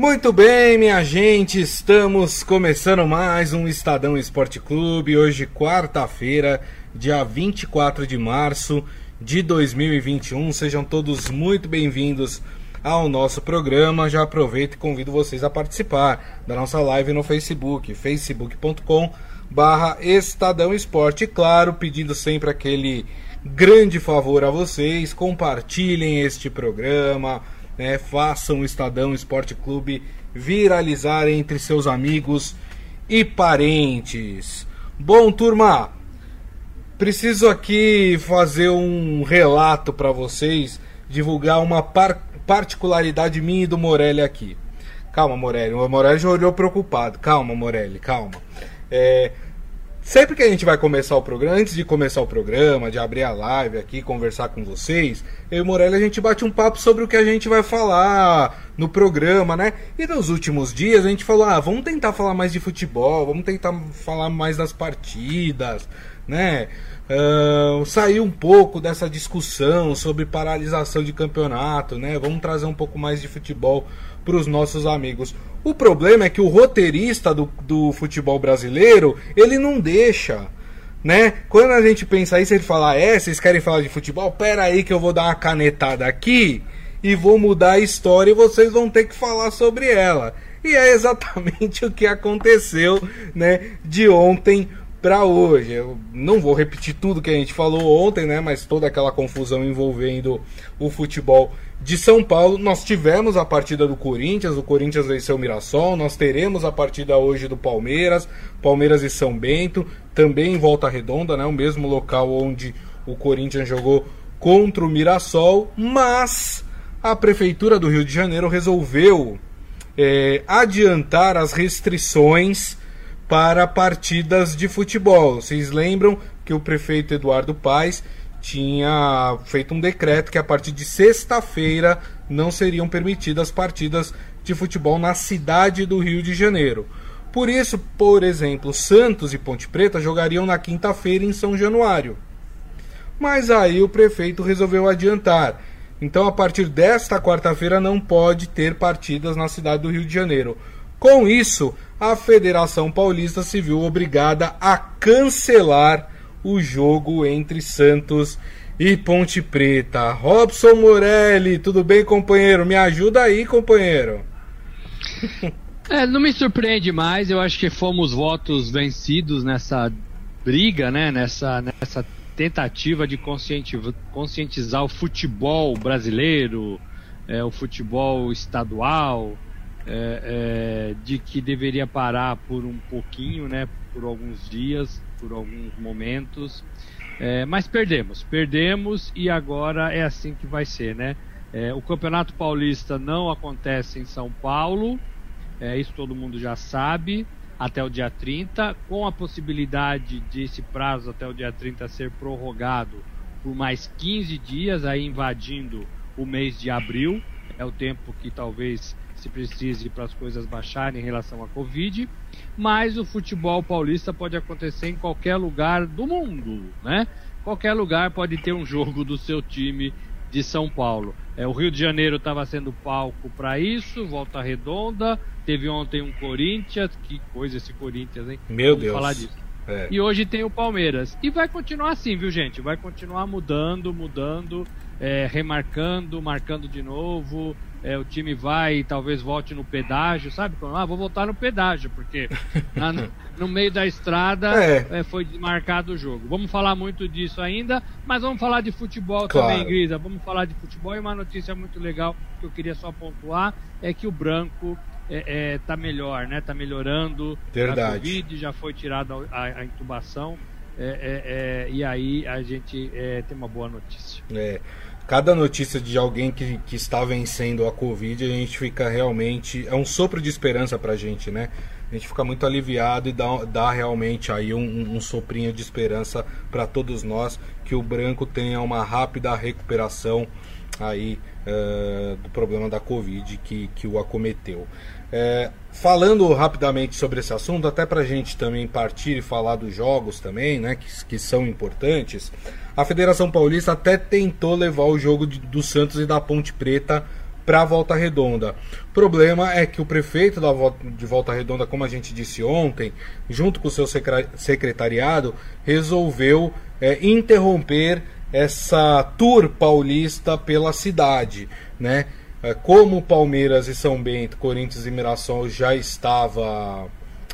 Muito bem, minha gente, estamos começando mais um Estadão Esporte Clube. Hoje, quarta-feira, dia 24 de março de 2021. Sejam todos muito bem-vindos ao nosso programa. Já aproveito e convido vocês a participar da nossa live no Facebook, facebook.com barra Estadão Esporte. Claro, pedindo sempre aquele grande favor a vocês, compartilhem este programa né, façam o Estadão Esporte Clube viralizar entre seus amigos e parentes. Bom, turma, preciso aqui fazer um relato para vocês, divulgar uma par particularidade minha e do Morelli aqui. Calma, Morelli. O Morelli já olhou preocupado. Calma, Morelli, calma. É, Sempre que a gente vai começar o programa, antes de começar o programa, de abrir a live aqui, conversar com vocês, eu e Morelli a gente bate um papo sobre o que a gente vai falar no programa, né? E nos últimos dias a gente falou: ah, vamos tentar falar mais de futebol, vamos tentar falar mais das partidas, né? Uh, sair um pouco dessa discussão sobre paralisação de campeonato, né? Vamos trazer um pouco mais de futebol para os nossos amigos. O problema é que o roteirista do, do futebol brasileiro, ele não deixa. Né? Quando a gente pensa isso, ele fala: É, vocês querem falar de futebol? Pera aí que eu vou dar uma canetada aqui e vou mudar a história e vocês vão ter que falar sobre ela. E é exatamente o que aconteceu, né, de ontem para hoje. Eu não vou repetir tudo que a gente falou ontem, né, mas toda aquela confusão envolvendo o futebol de São Paulo, nós tivemos a partida do Corinthians, o Corinthians venceu o Mirassol, nós teremos a partida hoje do Palmeiras, Palmeiras e São Bento, também em Volta Redonda, né, o mesmo local onde o Corinthians jogou contra o Mirassol, mas a Prefeitura do Rio de Janeiro resolveu é, adiantar as restrições para partidas de futebol. Vocês lembram que o prefeito Eduardo Paes tinha feito um decreto que a partir de sexta-feira não seriam permitidas partidas de futebol na cidade do Rio de Janeiro. Por isso, por exemplo, Santos e Ponte Preta jogariam na quinta-feira em São Januário. Mas aí o prefeito resolveu adiantar. Então, a partir desta quarta-feira, não pode ter partidas na cidade do Rio de Janeiro. Com isso, a Federação Paulista se viu obrigada a cancelar o jogo entre Santos e Ponte Preta. Robson Morelli, tudo bem, companheiro? Me ajuda aí, companheiro. É, não me surpreende mais, eu acho que fomos votos vencidos nessa briga, né? Nessa, nessa tentativa de conscientizar o futebol brasileiro, é, o futebol estadual, é, é, de que deveria parar por um pouquinho, né? Por alguns dias por alguns momentos. É, mas perdemos, perdemos e agora é assim que vai ser, né? É, o Campeonato Paulista não acontece em São Paulo, é, isso todo mundo já sabe, até o dia 30, com a possibilidade de esse prazo até o dia 30 ser prorrogado por mais 15 dias, aí invadindo o mês de abril, é o tempo que talvez se precise para as coisas baixarem em relação à Covid, mas o futebol paulista pode acontecer em qualquer lugar do mundo, né? Qualquer lugar pode ter um jogo do seu time de São Paulo. É, o Rio de Janeiro estava sendo palco para isso, Volta Redonda, teve ontem um Corinthians, que coisa esse Corinthians, hein? Meu Vamos Deus. falar disso. É. E hoje tem o Palmeiras. E vai continuar assim, viu, gente? Vai continuar mudando, mudando, é, remarcando, marcando de novo é, o time vai e talvez volte no pedágio, sabe? Ah, vou voltar no pedágio, porque na, no meio da estrada é. É, foi desmarcado o jogo. Vamos falar muito disso ainda, mas vamos falar de futebol claro. também, Grisa. Vamos falar de futebol e uma notícia muito legal que eu queria só pontuar é que o branco é, é, tá melhor, né? Tá melhorando. Verdade. A Covid já foi tirada a, a intubação. É, é, e aí a gente tem uma boa notícia. É cada notícia de alguém que, que está vencendo a Covid, a gente fica realmente. É um sopro de esperança pra gente, né? A gente fica muito aliviado e dá, dá realmente aí um, um soprinho de esperança para todos nós que o branco tenha uma rápida recuperação aí uh, do problema da Covid que, que o acometeu. É, falando rapidamente sobre esse assunto, até para a gente também partir e falar dos jogos também, né, que, que são importantes, a Federação Paulista até tentou levar o jogo de, do Santos e da Ponte Preta para Volta Redonda. O problema é que o prefeito da de Volta Redonda, como a gente disse ontem, junto com o seu secretariado, resolveu é, interromper essa tour paulista pela cidade, né? É, como Palmeiras e São Bento, Corinthians e Mirassol já estava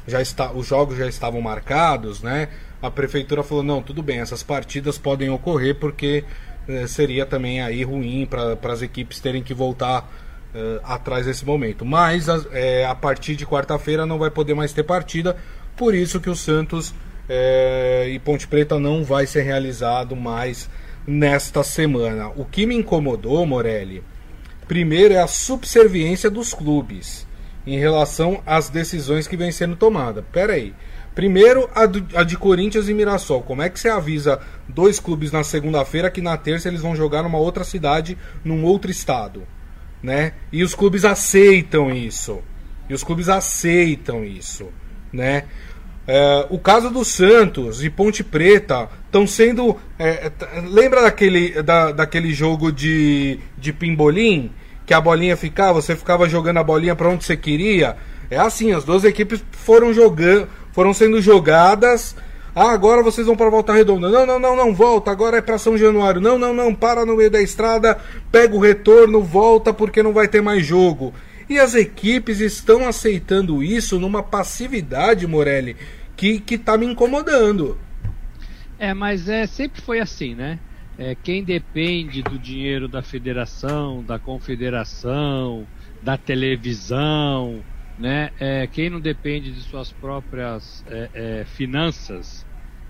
já está, os jogos já estavam marcados, né? A prefeitura falou não, tudo bem, essas partidas podem ocorrer porque eh, seria também aí ruim para as equipes terem que voltar eh, atrás desse momento. Mas eh, a partir de quarta-feira não vai poder mais ter partida, por isso que o Santos e Ponte Preta não vai ser realizado mais nesta semana. O que me incomodou, Morelli, primeiro é a subserviência dos clubes em relação às decisões que vêm sendo tomadas. Pera aí. Primeiro, a, do, a, de Corinthians e Mirassol. Como é que você avisa dois clubes na segunda-feira que na terça eles vão jogar numa outra cidade, num outro estado? Né? E os clubes aceitam isso. E os clubes aceitam isso. Né? É, o caso do Santos e Ponte Preta estão sendo. É, lembra daquele, da, daquele jogo de, de pimbolim? Que a bolinha ficava, você ficava jogando a bolinha para onde você queria? É assim, as duas equipes foram jogando foram sendo jogadas. Ah, agora vocês vão para Volta Redonda. Não, não, não, não, volta. Agora é para São Januário. Não, não, não, para no meio da estrada, pega o retorno, volta porque não vai ter mais jogo. E as equipes estão aceitando isso numa passividade, Morelli, que, que tá me incomodando. É, mas é sempre foi assim, né? É, quem depende do dinheiro da federação, da confederação, da televisão, né? É, quem não depende de suas próprias é, é, finanças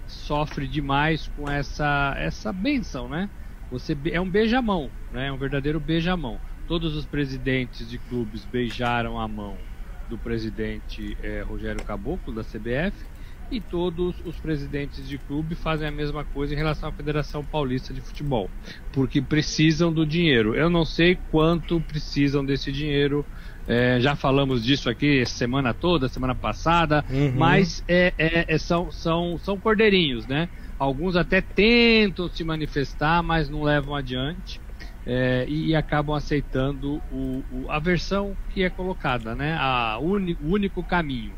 sofre demais com essa essa benção, né? Você é um beijamão, né? É um verdadeiro beijamão. Todos os presidentes de clubes beijaram a mão do presidente é, Rogério Caboclo da CBF e todos os presidentes de clube fazem a mesma coisa em relação à Federação Paulista de Futebol, porque precisam do dinheiro. Eu não sei quanto precisam desse dinheiro é, já falamos disso aqui semana toda, semana passada, uhum. mas é, é, é, são, são, são cordeirinhos, né? Alguns até tentam se manifestar, mas não levam adiante é, e, e, acabam aceitando o, o, a versão que é colocada, né? A uni, o único caminho.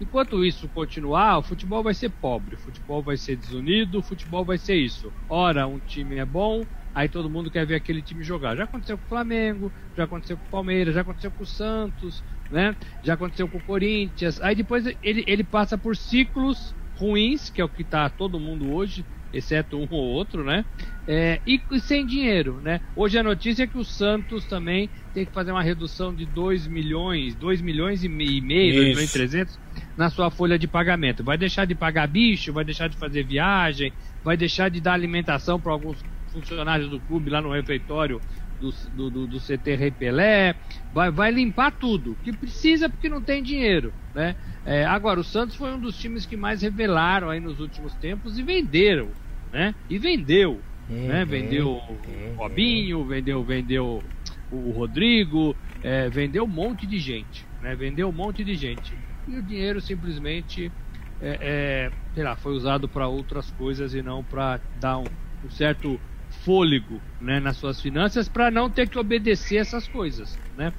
Enquanto isso continuar, o futebol vai ser pobre, o futebol vai ser desunido, o futebol vai ser isso. Ora, um time é bom, aí todo mundo quer ver aquele time jogar. Já aconteceu com o Flamengo, já aconteceu com o Palmeiras, já aconteceu com o Santos, né? Já aconteceu com o Corinthians. Aí depois ele, ele passa por ciclos ruins, que é o que está todo mundo hoje, exceto um ou outro, né? É, e, e, sem dinheiro, né? Hoje a notícia é que o Santos também tem que fazer uma redução de 2 milhões, 2 milhões e meio, 2 milhões e 300 na sua folha de pagamento. Vai deixar de pagar bicho, vai deixar de fazer viagem, vai deixar de dar alimentação para alguns funcionários do clube lá no refeitório do, do, do, do CT Repelé, vai, vai limpar tudo, que precisa porque não tem dinheiro, né? É, agora, o Santos foi um dos times que mais revelaram aí nos últimos tempos e venderam, né? E vendeu, uhum, né? Vendeu uhum. o Robinho, vendeu, vendeu o Rodrigo, é, vendeu um monte de gente, né? Vendeu um monte de gente. E o dinheiro simplesmente, é, é lá, foi usado para outras coisas e não para dar um, um certo fôlego né, nas suas finanças para não ter que obedecer essas coisas, né?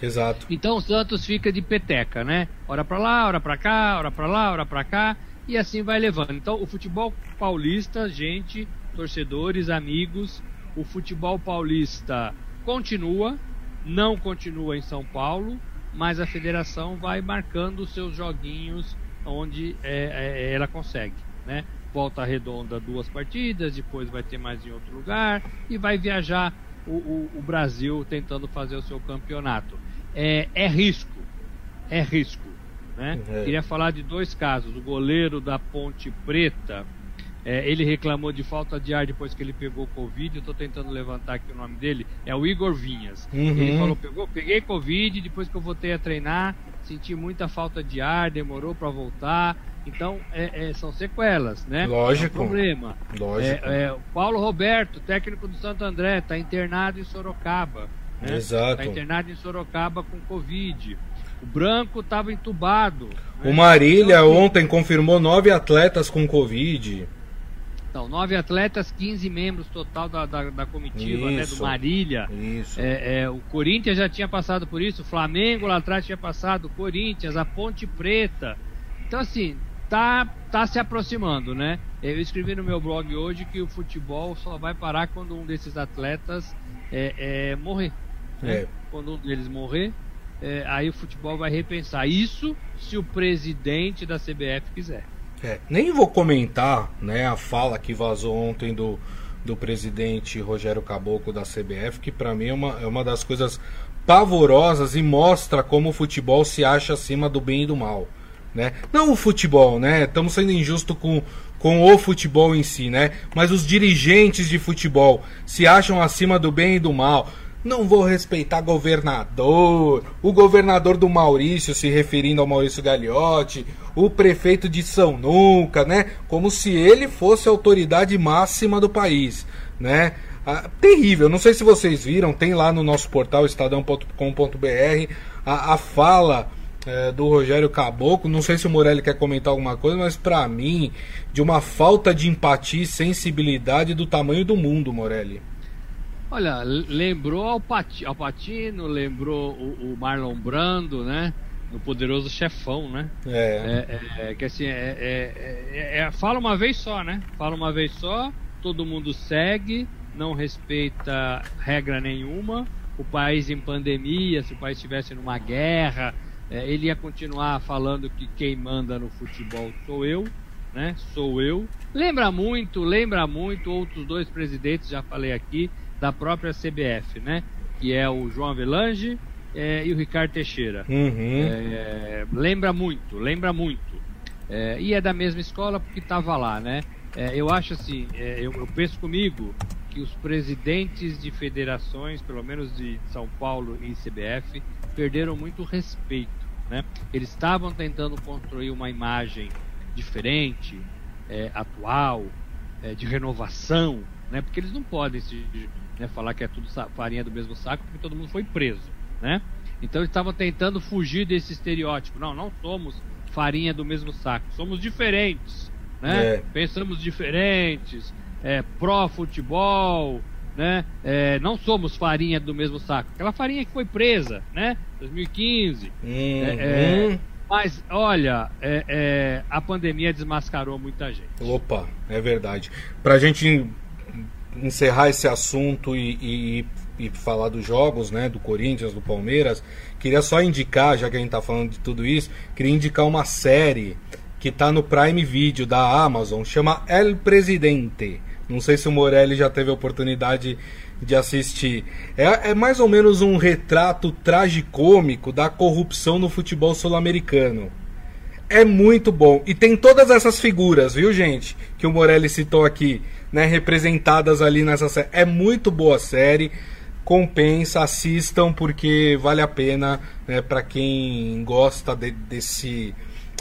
Exato. Então o Santos fica de peteca, né? Hora para lá, hora para cá, hora para lá, hora para cá e assim vai levando. Então o futebol paulista, gente, torcedores, amigos, o futebol paulista continua, não continua em São Paulo, mas a federação vai marcando os seus joguinhos onde é, é, ela consegue, né? Volta Redonda duas partidas, depois vai ter mais em outro lugar e vai viajar o, o, o Brasil tentando fazer o seu campeonato. É, é risco, é risco. Né? É. Queria falar de dois casos. O goleiro da Ponte Preta, é, ele reclamou de falta de ar depois que ele pegou Covid. Eu estou tentando levantar aqui o nome dele. É o Igor Vinhas. Uhum. Ele falou: pegou, peguei Covid, depois que eu voltei a treinar, senti muita falta de ar, demorou para voltar. Então, é, é, são sequelas, né? Lógico. É um problema. Lógico. É, é, Paulo Roberto, técnico do Santo André, está internado em Sorocaba. Né? Exato. Está internado em Sorocaba com Covid. O Branco estava entubado. Né? O Marília então, ontem confirmou nove atletas com Covid. Então, nove atletas, 15 membros total da, da, da comitiva, né, do Marília. Isso. É, é, o Corinthians já tinha passado por isso, o Flamengo lá atrás tinha passado, o Corinthians, a Ponte Preta. Então, assim, tá, tá se aproximando, né? Eu escrevi no meu blog hoje que o futebol só vai parar quando um desses atletas é, é morrer. Né? É. Quando um deles morrer, é, aí o futebol vai repensar. Isso se o presidente da CBF quiser. É, nem vou comentar né, a fala que vazou ontem do, do presidente Rogério Caboclo da CBF, que para mim é uma, é uma das coisas pavorosas e mostra como o futebol se acha acima do bem e do mal. Né? Não o futebol, né? Estamos sendo injusto com, com o futebol em si, né? Mas os dirigentes de futebol se acham acima do bem e do mal. Não vou respeitar governador, o governador do Maurício, se referindo ao Maurício Gagliotti, o prefeito de São Nunca, né? Como se ele fosse a autoridade máxima do país, né? Ah, terrível, não sei se vocês viram, tem lá no nosso portal estadão.com.br a, a fala é, do Rogério Caboclo. Não sei se o Morelli quer comentar alguma coisa, mas para mim, de uma falta de empatia e sensibilidade do tamanho do mundo, Morelli. Olha, lembrou ao Patino, lembrou o, o, Marlon Brando, né? No Poderoso Chefão, né? É. é, é que assim, é, é, é, fala uma vez só, né? Fala uma vez só, todo mundo segue, não respeita regra nenhuma. O país em pandemia, se o país estivesse numa guerra, ele ia continuar falando que quem manda no futebol sou eu, né? Sou eu. Lembra muito, lembra muito outros dois presidentes, já falei aqui, da própria CBF, né? Que é o João Avelange é, e o Ricardo Teixeira. Uhum. É, lembra muito, lembra muito. É, e é da mesma escola porque estava lá, né? É, eu acho assim, é, eu, eu, penso comigo que os presidentes de federações, pelo menos de São Paulo e CBF, perderam muito respeito, né? Eles estavam tentando construir uma imagem diferente, é, atual, de renovação, né? Porque eles não podem se né, falar que é tudo farinha do mesmo saco, porque todo mundo foi preso, né? Então eles estavam tentando fugir desse estereótipo. Não, não somos farinha do mesmo saco, somos diferentes, né? É. Pensamos diferentes, é, pró-futebol, né? É, não somos farinha do mesmo saco. Aquela farinha que foi presa, né? 2015. Uhum. É, é, mas, olha, é, é, a pandemia desmascarou muita gente. Opa, é verdade. Pra gente encerrar esse assunto e, e, e, falar dos jogos, né, do Corinthians, do Palmeiras, queria só indicar, já que a gente está falando de tudo isso, queria indicar uma série que está no Prime Video da Amazon, chama El Presidente. Não sei se o Morelli já teve a oportunidade de assistir. É, é mais ou menos um retrato tragicômico da corrupção no futebol sul-americano. É muito bom. E tem todas essas figuras, viu, gente? Que o Morelli citou aqui né, representadas ali nessa série. É muito boa a série, compensa, assistam porque vale a pena né, para quem gosta de, desse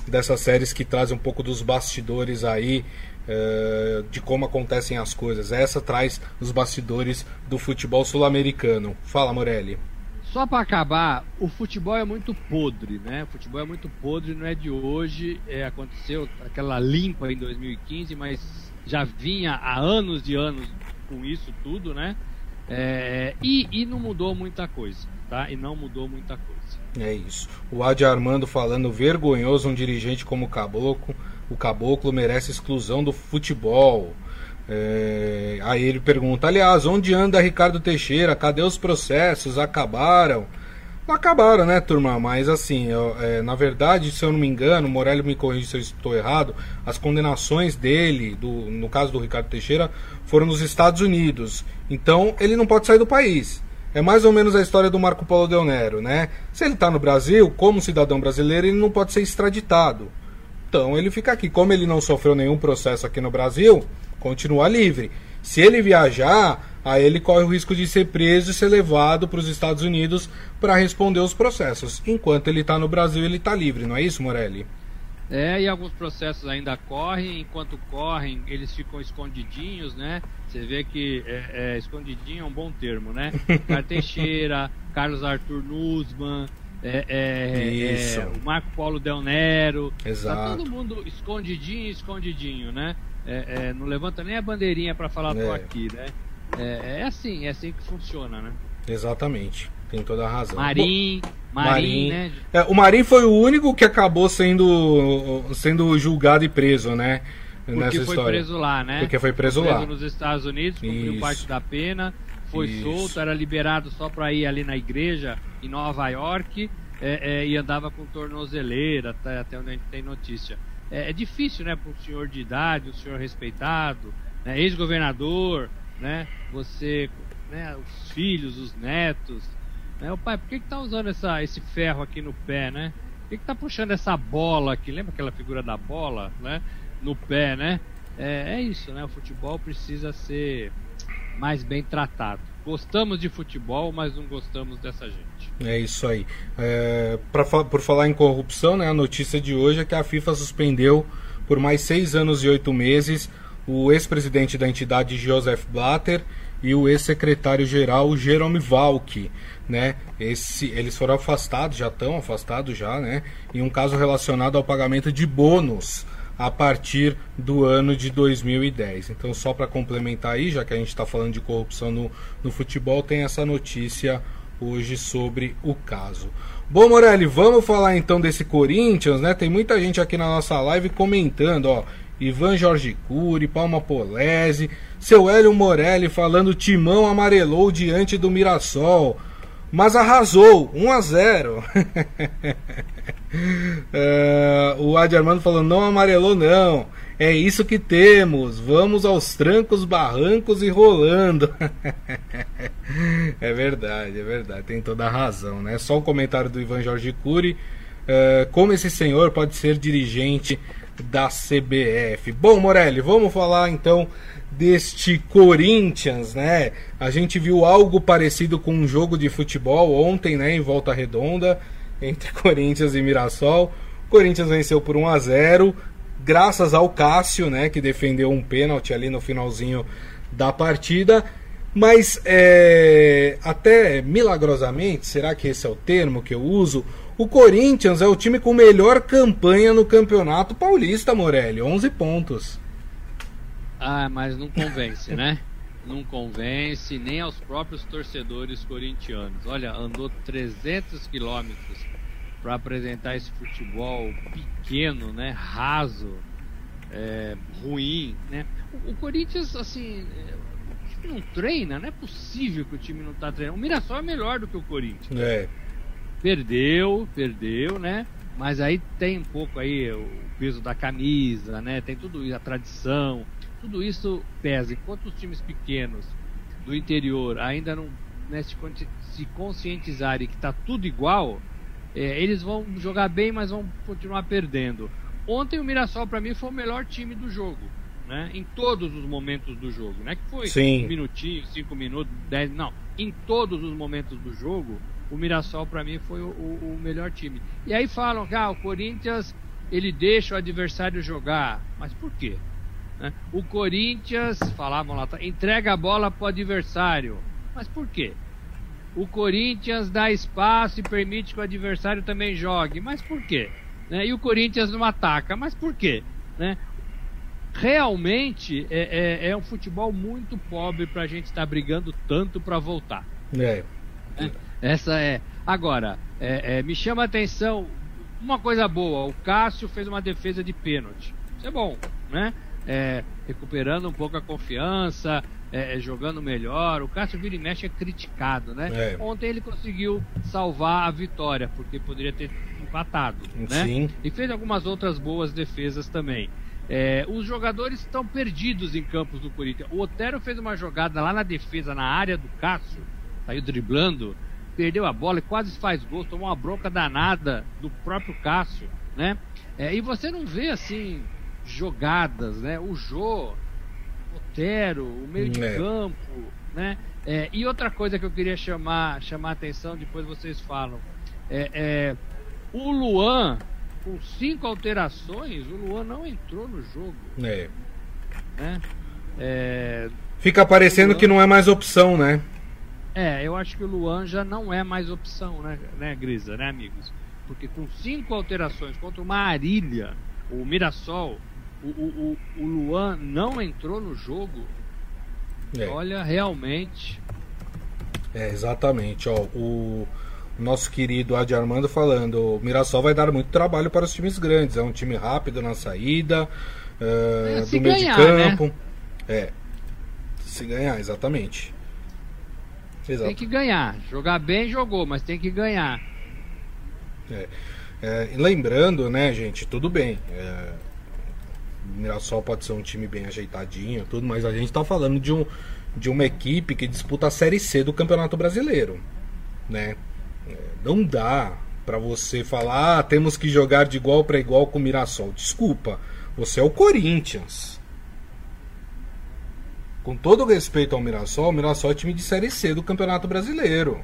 dessas séries que trazem um pouco dos bastidores aí uh, de como acontecem as coisas. Essa traz os bastidores do futebol sul-americano. Fala, Morelli. Só para acabar, o futebol é muito podre, né? O futebol é muito podre, não é de hoje. É, aconteceu aquela limpa em 2015, mas já vinha há anos de anos com isso tudo, né? É, e, e não mudou muita coisa, tá? E não mudou muita coisa. É isso. O Adi Armando falando vergonhoso um dirigente como o Caboclo. O Caboclo merece exclusão do futebol. É... Aí ele pergunta: aliás, onde anda Ricardo Teixeira? Cadê os processos? Acabaram? Não acabaram, né, turma? Mas assim, eu, é, na verdade, se eu não me engano, Morelli me corrige se eu estou errado, as condenações dele, do, no caso do Ricardo Teixeira, foram nos Estados Unidos. Então, ele não pode sair do país. É mais ou menos a história do Marco Polo Del Nero, né? Se ele está no Brasil, como cidadão brasileiro, ele não pode ser extraditado. Então, ele fica aqui. Como ele não sofreu nenhum processo aqui no Brasil, continua livre. Se ele viajar, aí ele corre o risco de ser preso e ser levado para os Estados Unidos para responder os processos. Enquanto ele está no Brasil, ele está livre, não é isso, Morelli? É, e alguns processos ainda correm, enquanto correm, eles ficam escondidinhos, né? Você vê que é, é, escondidinho é um bom termo, né? Carlos Teixeira, Carlos Arthur Nussmann, é, é, é, o Marco Polo Del Nero. Exato. Tá todo mundo escondidinho, escondidinho, né? É, é, não levanta nem a bandeirinha para falar tô aqui, né? É, é, assim, é assim que funciona, né? Exatamente, tem toda a razão. Marim, Marim, Marim né? É, o Marim foi o único que acabou sendo, sendo julgado e preso, né? Porque nessa foi história. preso lá, né? Porque foi preso, foi preso lá. nos Estados Unidos, cumpriu Isso. parte da pena, foi Isso. solto, era liberado só para ir ali na igreja em Nova York é, é, e andava com tornozeleira, até, até onde a gente tem notícia. É, é difícil, né, para um senhor de idade, um senhor respeitado, né, ex-governador, né, você, né, os filhos, os netos, né, o pai, por que que tá usando essa, esse ferro aqui no pé, né? Por que que tá puxando essa bola aqui? Lembra aquela figura da bola, né? no pé, né? É, é isso, né? O futebol precisa ser mais bem tratado. Gostamos de futebol, mas não gostamos dessa gente. É isso aí. É, pra, por falar em corrupção, né, a notícia de hoje é que a FIFA suspendeu por mais seis anos e oito meses o ex-presidente da entidade Joseph Blatter e o ex-secretário-geral Jerome Valk. Né? Esse, eles foram afastados, já estão afastados já, né? Em um caso relacionado ao pagamento de bônus a partir do ano de 2010. Então, só para complementar aí, já que a gente está falando de corrupção no, no futebol, tem essa notícia hoje sobre o caso. Bom, Morelli, vamos falar então desse Corinthians, né? Tem muita gente aqui na nossa live comentando, ó. Ivan Jorge Cury, Palma Polese, seu Hélio Morelli falando Timão amarelou diante do Mirassol, mas arrasou, 1 a 0 é, o Adi Armando falou: não amarelou, não. É isso que temos. Vamos aos trancos, barrancos e rolando. é verdade, é verdade. Tem toda a razão, né? Só um comentário do Ivan Jorge Cury. É, como esse senhor pode ser dirigente da CBF? Bom, Morelli, vamos falar então deste Corinthians, né? A gente viu algo parecido com um jogo de futebol ontem, né? Em Volta Redonda entre Corinthians e Mirassol. O Corinthians venceu por 1 a 0 graças ao Cássio, né, que defendeu um pênalti ali no finalzinho da partida. Mas é, até milagrosamente, será que esse é o termo que eu uso? O Corinthians é o time com melhor campanha no Campeonato Paulista, Morelli, 11 pontos. Ah, mas não convence, né? Não convence nem aos próprios torcedores corintianos. Olha, andou 300 quilômetros para apresentar esse futebol pequeno, né, raso, é, ruim, né? O, o, Corinthians, assim, é, o time não treina, não é possível que o time não está treinando. O Mirassol é melhor do que o Corinthians. É. Perdeu, perdeu, né? Mas aí tem um pouco aí o peso da camisa, né? Tem tudo isso, a tradição tudo isso pesa. Enquanto os times pequenos do interior ainda não né, se, se conscientizarem que está tudo igual, é, eles vão jogar bem, mas vão continuar perdendo. Ontem o Mirassol para mim foi o melhor time do jogo, né? Em todos os momentos do jogo, né? Que foi Sim. um minutinho, cinco minutos, dez, não. Em todos os momentos do jogo, o Mirassol para mim foi o, o, o, melhor time. E aí falam que ah, o Corinthians ele deixa o adversário jogar, mas por quê? Né? O Corinthians, falavam lá, entrega a bola para o adversário. Mas por quê? O Corinthians dá espaço e permite que o adversário também jogue. Mas por quê? Né? E o Corinthians não ataca. Mas por quê? Né? Realmente é, é, é, um futebol muito pobre para a gente estar tá brigando tanto para voltar. É. Né? Essa é. Agora, é, é, me chama a atenção uma coisa boa: o Cássio fez uma defesa de pênalti. Isso é bom, né? É, recuperando um pouco a confiança, é, é, jogando melhor. O Cássio vira e mexe é criticado, né? É. Ontem ele conseguiu salvar a vitória, porque poderia ter empatado, né? Sim. E fez algumas outras boas defesas também. É, os jogadores estão perdidos em campos do Corinthians. O Otero fez uma jogada lá na defesa, na área do Cássio, saiu driblando, perdeu a bola e quase faz gol, tomou uma bronca danada do próprio Cássio, né? É, e você não vê assim jogadas, né? O Jô, Otero, o meio de é. campo, né? É, e outra coisa que eu queria chamar, chamar a atenção, depois vocês falam, é, é, o Luan, com cinco alterações, o Luan não entrou no jogo. É. Né? É, Fica parecendo Luan, que não é mais opção, né? É, eu acho que o Luan já não é mais opção, né, né Grisa, né, amigos? Porque com cinco alterações contra uma Arilha, o Mirassol, o o, o, Luan não entrou no jogo, é. olha, realmente. É, exatamente. Ó, o nosso querido Adi Armando falando: o Mirassol vai dar muito trabalho para os times grandes. É um time rápido na saída, uh, do meio ganhar, de campo. Né? É, se ganhar, exatamente. Exato. Tem que ganhar. Jogar bem, jogou, mas tem que ganhar. É. É, lembrando, né, gente, tudo bem. É, Mirassol pode ser um time bem ajeitadinho, tudo, mas a gente está falando de, um, de uma equipe que disputa a Série C do Campeonato Brasileiro, né? É, não dá para você falar, ah, temos que jogar de igual para igual com o Mirassol. Desculpa, você é o Corinthians. Com todo respeito ao Mirassol, o Mirassol é time de Série C do Campeonato Brasileiro.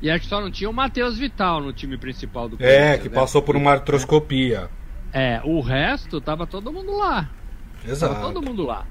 E acho que só não tinha o Matheus Vital no time principal do é, Corinthians. É, que né? passou por uma artroscopia. É, o resto tava todo mundo lá. Exato. Tava todo mundo lá.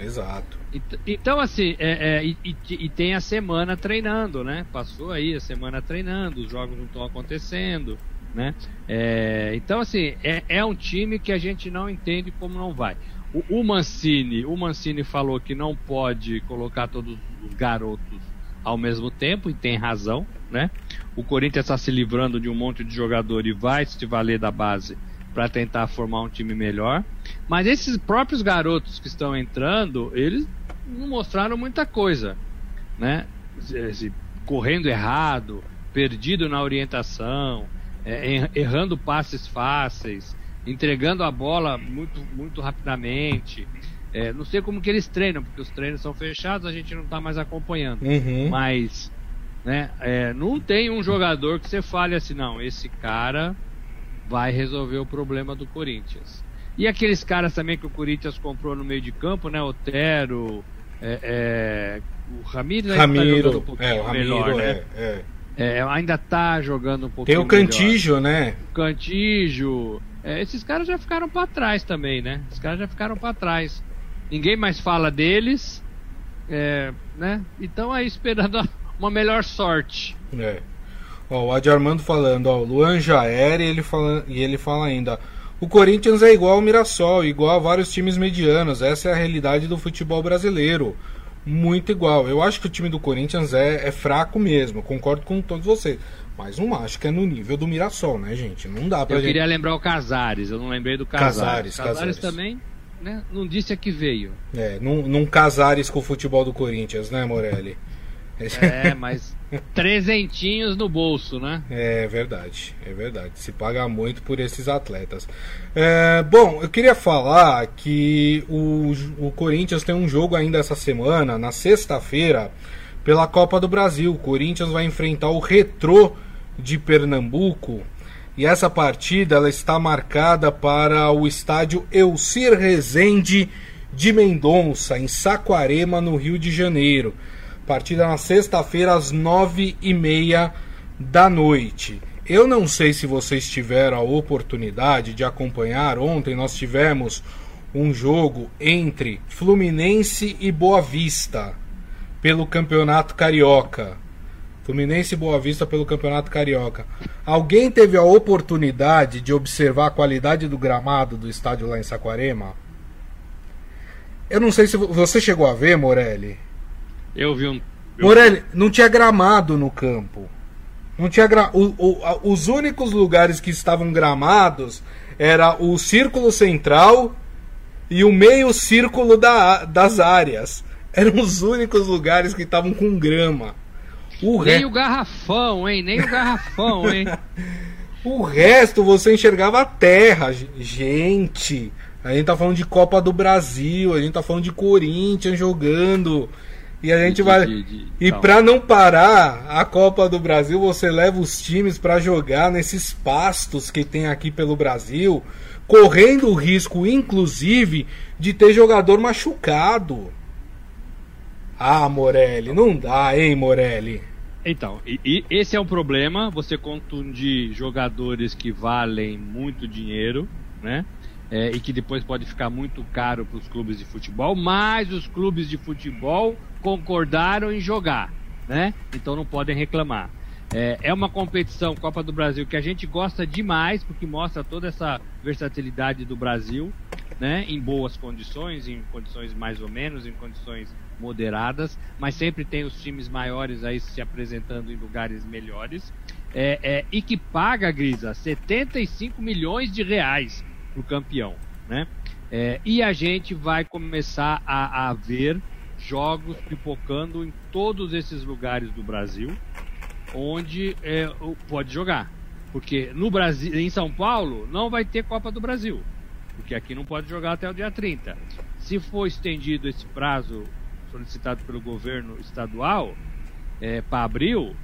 Exato. Então, assim, é, é, e, e, e, tem a semana treinando, né? Passou aí a semana treinando, os jogos não estão acontecendo, né? É, então, assim, é, é, um time que a gente não entende como não vai. O, o Mancini, o Mancini falou que não pode colocar todos os garotos ao mesmo tempo, e tem razão, né? O Corinthians está se livrando de um monte de jogador e vai se valer da base para tentar formar um time melhor. Mas esses próprios garotos que estão entrando, eles não mostraram muita coisa, né? correndo errado, perdido na orientação, é, errando passes fáceis, entregando a bola muito, muito rapidamente. É, não sei como que eles treinam, porque os treinos são fechados, a gente não está mais acompanhando. Uhum. Mas, né, é, não tem um jogador que você fale assim, não, esse cara vai resolver o problema do Corinthians. E aqueles caras também que o Corinthians comprou no meio de campo, né? Otero, é, é, o Ramiro, Ramiro tá um pouquinho é, o Ramiro, melhor, né? É, é. é, ainda tá jogando um pouquinho Tem o Cantijo, melhor. né? O Cantijo. É, esses caras já ficaram para trás também, né? Esses caras já ficaram para trás. Ninguém mais fala deles, é, né? Então aí esperando uma melhor sorte. É. Ó, o Adi Armando falando, ó, o Luan já era e ele fala, e ele fala ainda. O Corinthians é igual ao Mirassol, igual a vários times medianos. Essa é a realidade do futebol brasileiro. Muito igual. Eu acho que o time do Corinthians é, é fraco mesmo, concordo com todos vocês. Mas não acho que é no nível do Mirassol, né, gente? Não dá pra Eu gente... queria lembrar o Casares, eu não lembrei do Casares. Casares, Casares. Também né, não disse a que veio. É, não, não Casares com o futebol do Corinthians, né, Morelli? É, mas trezentinhos no bolso, né? É verdade, é verdade. Se paga muito por esses atletas. É, bom, eu queria falar que o, o Corinthians tem um jogo ainda essa semana, na sexta-feira, pela Copa do Brasil. O Corinthians vai enfrentar o Retrô de Pernambuco. E essa partida ela está marcada para o estádio Elcir Rezende de Mendonça, em Saquarema, no Rio de Janeiro. Partida na sexta-feira às nove e meia da noite. Eu não sei se vocês tiveram a oportunidade de acompanhar. Ontem nós tivemos um jogo entre Fluminense e Boa Vista pelo Campeonato Carioca. Fluminense e Boa Vista pelo Campeonato Carioca. Alguém teve a oportunidade de observar a qualidade do gramado do estádio lá em Saquarema? Eu não sei se você chegou a ver, Morelli. Eu vi um. Eu... Morelli, não tinha gramado no campo. Não tinha gra... o, o, os únicos lugares que estavam gramados era o círculo central e o meio círculo da, das áreas. Eram os únicos lugares que estavam com grama. O Nem re... o garrafão, hein? Nem o garrafão, hein? o resto você enxergava a terra, gente. A gente tá falando de Copa do Brasil, a gente tá falando de Corinthians jogando. E a gente de, vai. De, de, e para não parar a Copa do Brasil, você leva os times para jogar nesses pastos que tem aqui pelo Brasil, correndo o risco, inclusive, de ter jogador machucado. Ah, Morelli, não dá, hein, Morelli? Então, e, e esse é um problema, você contundir jogadores que valem muito dinheiro, né? É, e que depois pode ficar muito caro para os clubes de futebol, mas os clubes de futebol concordaram em jogar, né? Então não podem reclamar. É, é uma competição, Copa do Brasil, que a gente gosta demais, porque mostra toda essa versatilidade do Brasil, né? Em boas condições, em condições mais ou menos, em condições moderadas, mas sempre tem os times maiores aí se apresentando em lugares melhores. É, é, e que paga, Grisa, 75 milhões de reais para o campeão, né? É, e a gente vai começar a, a ver jogos pipocando em todos esses lugares do Brasil, onde é, pode jogar. Porque no Brasil, em São Paulo, não vai ter Copa do Brasil. Porque aqui não pode jogar até o dia 30. Se for estendido esse prazo solicitado pelo governo estadual é, para abril,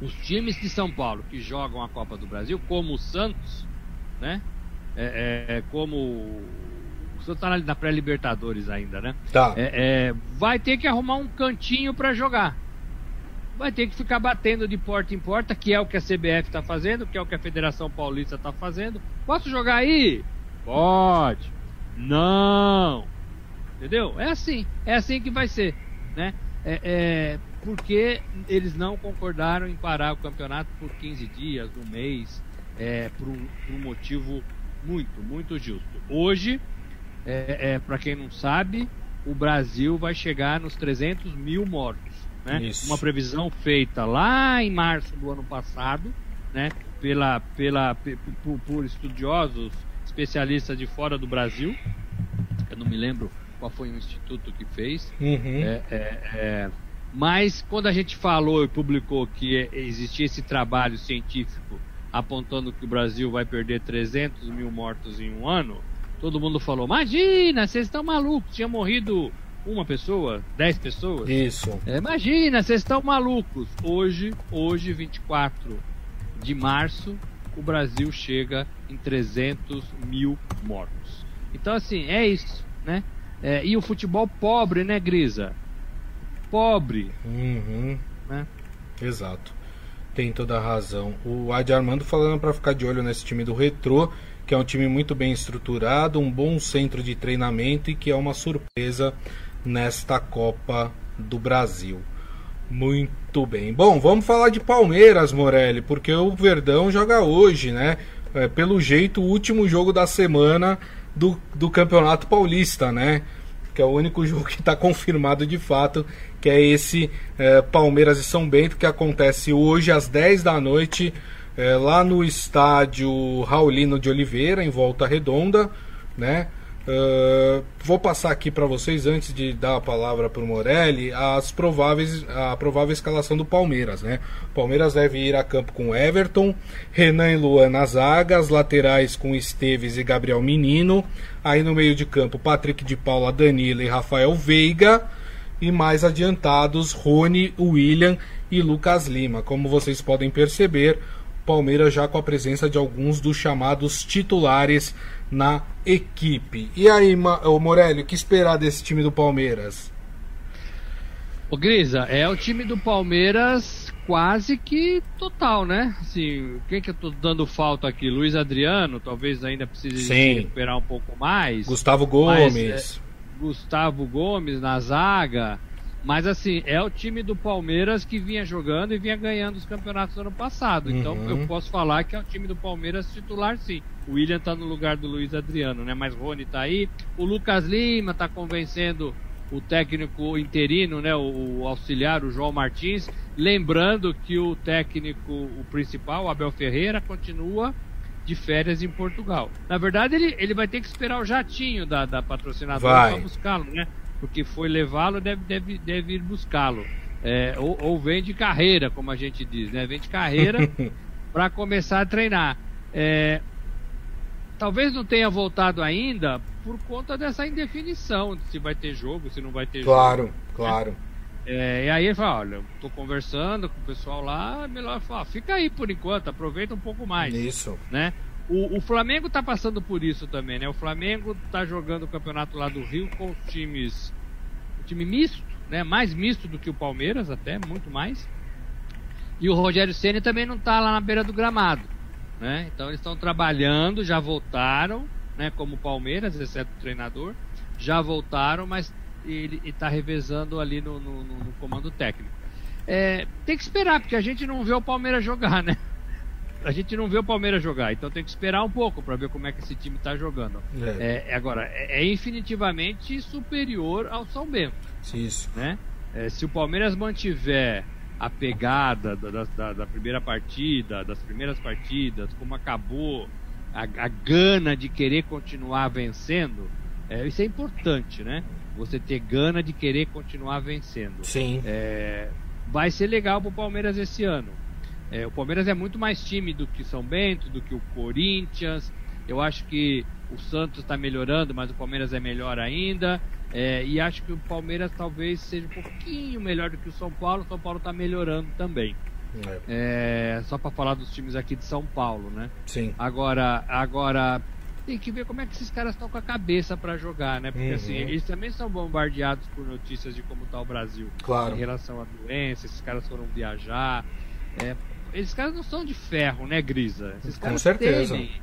os times de São Paulo que jogam a Copa do Brasil, como o Santos, né? É, é, como o Santos está na pré-Libertadores ainda, né? Tá. É, é, vai ter que arrumar um cantinho para jogar vai ter que ficar batendo de porta em porta, que é o que a CBF está fazendo, que é o que a Federação Paulista está fazendo. Posso jogar aí? Pode. Não. Entendeu? É assim. É assim que vai ser, né? É, é, porque eles não concordaram em parar o campeonato por 15 dias, um mês, é, por, um, por um motivo muito, muito justo. Hoje, é, é para quem não sabe, o Brasil vai chegar nos 300 mil mortos. Né? Uma previsão feita lá em março do ano passado, né? pela, pela, por, por estudiosos especialistas de fora do Brasil. Eu não me lembro qual foi o instituto que fez. Uhum. É, é, é, mas quando a gente falou e publicou que existia esse trabalho científico apontando que o Brasil vai perder 300 mil mortos em um ano, todo mundo falou: Imagina, vocês estão malucos, tinha morrido uma pessoa, dez pessoas. Isso. É, imagina, vocês estão malucos. Hoje, hoje, 24 de março, o Brasil chega em 300 mil mortos. Então, assim, é isso, né? É, e o futebol pobre, né, Grisa? Pobre. Uhum. Né? Exato. Tem toda a razão. O Adi Armando falando para ficar de olho nesse time do Retrô, que é um time muito bem estruturado, um bom centro de treinamento e que é uma surpresa nesta Copa do Brasil. Muito bem. Bom, vamos falar de Palmeiras, Morelli, porque o Verdão joga hoje, né? É, pelo jeito, o último jogo da semana do, do Campeonato Paulista, né? Que é o único jogo que está confirmado de fato, que é esse é, Palmeiras e São Bento, que acontece hoje às 10 da noite, é, lá no estádio Raulino de Oliveira, em Volta Redonda, né? Uh, vou passar aqui para vocês, antes de dar a palavra para o Morelli, as prováveis, a provável escalação do Palmeiras. Né? Palmeiras deve ir a campo com Everton, Renan e Luan nas zagas, laterais com Esteves e Gabriel Menino. Aí no meio de campo, Patrick de Paula, Danilo e Rafael Veiga. E mais adiantados, Rony, William e Lucas Lima. Como vocês podem perceber, Palmeiras já com a presença de alguns dos chamados titulares na equipe. E aí, o Morelli, o que esperar desse time do Palmeiras? O Grisa, é o time do Palmeiras quase que total, né? Assim, quem que eu tô dando falta aqui? Luiz Adriano, talvez ainda precise Sim. recuperar um pouco mais. Gustavo Gomes. Mas, é, Gustavo Gomes na zaga. Mas assim, é o time do Palmeiras que vinha jogando e vinha ganhando os campeonatos do ano passado. Então uhum. eu posso falar que é o time do Palmeiras titular sim. O William tá no lugar do Luiz Adriano, né? Mas Rony tá aí. O Lucas Lima tá convencendo o técnico interino, né? O, o auxiliar, o João Martins. Lembrando que o técnico, o principal, o Abel Ferreira, continua de férias em Portugal. Na verdade, ele, ele vai ter que esperar o jatinho da, da patrocinadora para buscá-lo, né? porque foi levá-lo, deve, deve, deve ir buscá-lo. É, ou, ou, vem de carreira, como a gente diz, né? Vem de carreira para começar a treinar. É, talvez não tenha voltado ainda por conta dessa indefinição de se vai ter jogo, se não vai ter claro, jogo. Claro, claro. É, e aí ele fala, olha, tô conversando com o pessoal lá, melhor falar, fica aí por enquanto, aproveita um pouco mais. Isso. Né? O, o Flamengo está passando por isso também, né? O Flamengo está jogando o campeonato lá do Rio com os times. O time misto, né? Mais misto do que o Palmeiras, até, muito mais. E o Rogério Ceni também não está lá na beira do gramado. Né? Então eles estão trabalhando, já voltaram, né? Como o Palmeiras, exceto o treinador, já voltaram, mas ele está revezando ali no, no, no comando técnico. É, tem que esperar, porque a gente não vê o Palmeiras jogar, né? A gente não vê o Palmeiras jogar, então tem que esperar um pouco para ver como é que esse time está jogando. É. É, agora, é, é infinitivamente superior ao São Bento. Isso. Né? É, se o Palmeiras mantiver a pegada da, da, da, primeira partida, das primeiras partidas, como acabou, a, a gana de querer continuar vencendo, é, isso é importante, né? Você ter gana de querer continuar vencendo. Sim. É, vai ser legal pro Palmeiras esse ano. É, o Palmeiras é muito mais time do que São Bento, do que o Corinthians. Eu acho que o Santos está melhorando, mas o Palmeiras é melhor ainda. É, e acho que o Palmeiras talvez seja um pouquinho melhor do que o São Paulo. O São Paulo está melhorando também. É. É, só para falar dos times aqui de São Paulo, né? Sim. Agora, agora tem que ver como é que esses caras estão com a cabeça para jogar, né? Porque assim, uhum. assim, eles também são bombardeados por notícias de como está o Brasil claro. em relação à doença. Esses caras foram viajar. É, esses caras não são de ferro, né, Grisa? Esses com certeza. Têm,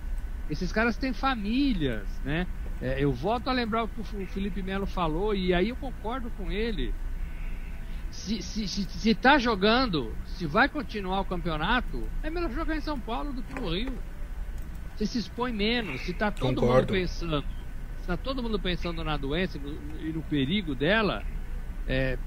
esses caras têm famílias, né? É, eu volto a lembrar o que o Felipe Melo falou e aí eu concordo com ele. Se, se, se, se tá jogando, se vai continuar o campeonato, é melhor jogar em São Paulo do que no Rio. Você se expõe menos, se tá todo concordo. mundo pensando, se tá todo mundo pensando na doença e no, e no perigo dela, é,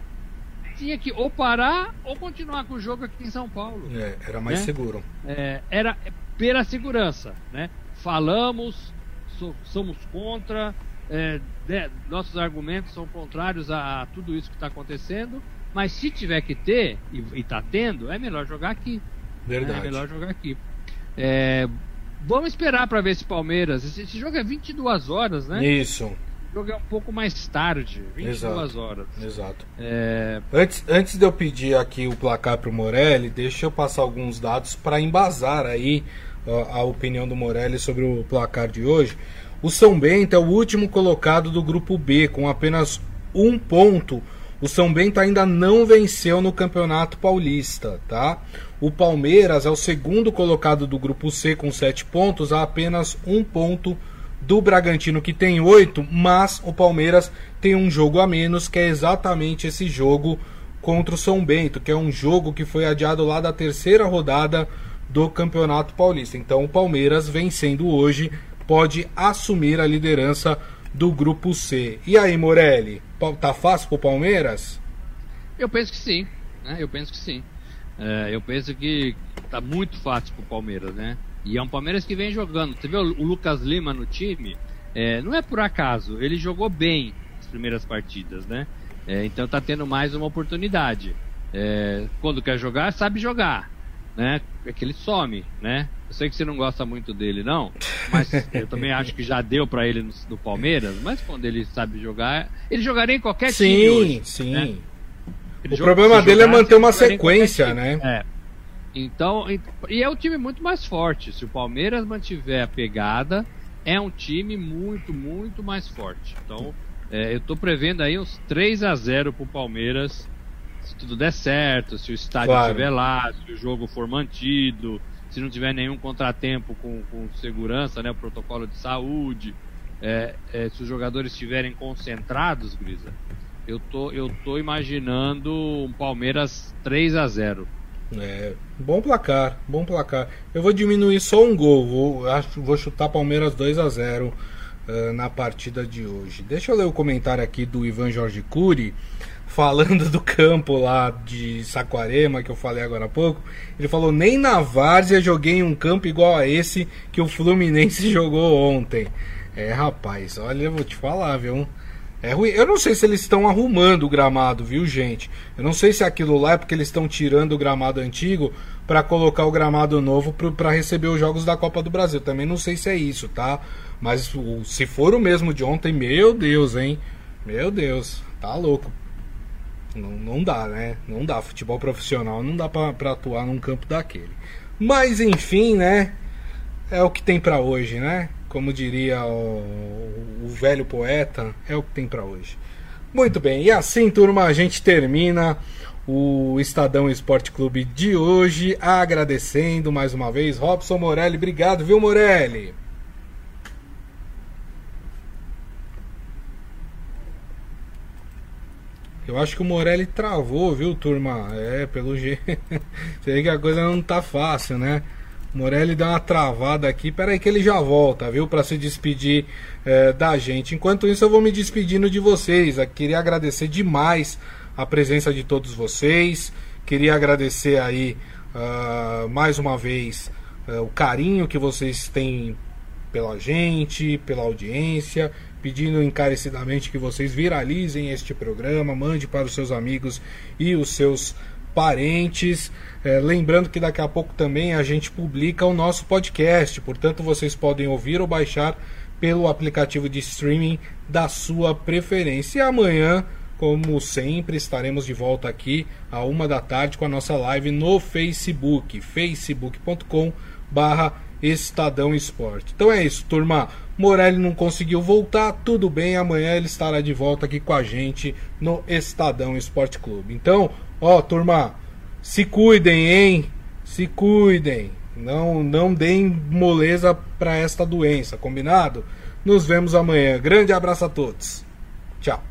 tinha que ou parar ou continuar com o jogo aqui em São Paulo. É, era mais né? seguro. É, era pela segurança, né? Falamos, so, somos contra, é, de, nossos argumentos são contrários a, a tudo isso que está acontecendo, mas se tiver que ter, e está tendo, é melhor jogar aqui. Verdade. Né? É melhor jogar aqui. É, vamos esperar para ver esse Palmeiras. Esse, esse jogo é 22 horas, né? Isso jogo é um pouco mais tarde, 22 Exato. horas. Exato. É... Antes, antes de eu pedir aqui o placar para o Morelli, deixa eu passar alguns dados para embasar aí a, a opinião do Morelli sobre o placar de hoje. O São Bento é o último colocado do grupo B, com apenas um ponto. O São Bento ainda não venceu no Campeonato Paulista, tá? O Palmeiras é o segundo colocado do grupo C com sete pontos, a apenas um ponto do Bragantino que tem oito, mas o Palmeiras tem um jogo a menos, que é exatamente esse jogo contra o São Bento, que é um jogo que foi adiado lá da terceira rodada do Campeonato Paulista. Então o Palmeiras, vencendo hoje, pode assumir a liderança do grupo C. E aí, Morelli, tá fácil pro Palmeiras? Eu penso que sim, né? Eu penso que sim. É, eu penso que tá muito fácil pro Palmeiras, né? E é um Palmeiras que vem jogando. Você vê o Lucas Lima no time? É, não é por acaso, ele jogou bem as primeiras partidas, né? É, então tá tendo mais uma oportunidade. É, quando quer jogar, sabe jogar, né? É que ele some, né? Eu sei que você não gosta muito dele, não, mas eu também acho que já deu para ele no, no, Palmeiras. Mas quando ele sabe jogar, ele jogaria em qualquer sim, time. Hoje, sim, né? O problema dele é manter uma sequência, né? É. Então, e é um time muito mais forte. Se o Palmeiras mantiver a pegada, é um time muito, muito mais forte. Então, é, eu estou prevendo aí uns 3 a 0 pro Palmeiras, se tudo der certo, se o estádio Claro. estiver lá, se o jogo for mantido, se não tiver nenhum contratempo com, com segurança, né, o protocolo de saúde, é, é, se os jogadores estiverem concentrados, Grisa, eu tô, eu tô imaginando um Palmeiras 3 a 0 É, bom placar, bom placar. Eu vou diminuir só um gol, vou, vou chutar Palmeiras 2 a 0 uh, na partida de hoje. Deixa eu ler o comentário aqui do Ivan Jorge Cury, falando do campo lá de Saquarema, que eu falei agora há pouco. Ele falou: Nem na várzea joguei um campo igual a esse que o Fluminense jogou ontem. É, rapaz, olha, eu vou te falar, viu? É ruim. Eu não sei se eles estão arrumando o gramado, viu, gente? Eu não sei se aquilo lá é porque eles estão tirando o gramado antigo para colocar o gramado novo para receber os jogos da Copa do Brasil. Também não sei se é isso, tá? Mas se for o mesmo de ontem, meu Deus, hein? Meu Deus, tá louco. Não, não dá, né? Não dá. Futebol profissional não dá para atuar num campo daquele. Mas enfim, né? É o que tem para hoje, né? Como diria o, o, velho poeta, é o que tem para hoje. Muito bem, e assim, turma, a gente termina o Estadão Esporte Clube de hoje, agradecendo mais uma vez Robson Morelli. Obrigado, viu, Morelli? Eu acho que o Morelli travou, viu, turma? É, pelo jeito. Você vê que a coisa não tá fácil, né? Morelli dá uma travada aqui. Pera aí que ele já volta, viu? Para se despedir é, da gente. Enquanto isso, eu vou me despedindo de vocês. Eu queria agradecer demais a presença de todos vocês. Queria agradecer aí uh, mais uma vez uh, o carinho que vocês têm pela gente, pela audiência, pedindo encarecidamente que vocês viralizem este programa, mande para os seus amigos e os seus parentes. É, lembrando que daqui a pouco também a gente publica o nosso podcast, portanto vocês podem ouvir ou baixar pelo aplicativo de streaming da sua preferência. E amanhã, como sempre, estaremos de volta aqui a uma da tarde com a nossa live no Facebook, facebook.com barra Estadão Esporte. Então é isso, turma. Morelli não conseguiu voltar, tudo bem, amanhã ele estará de volta aqui com a gente no Estadão Esporte Clube. Então, ó, turma, se cuidem, hein? Se cuidem. Não, não deem moleza para esta doença, combinado? Nos vemos amanhã. Grande abraço a todos. Tchau.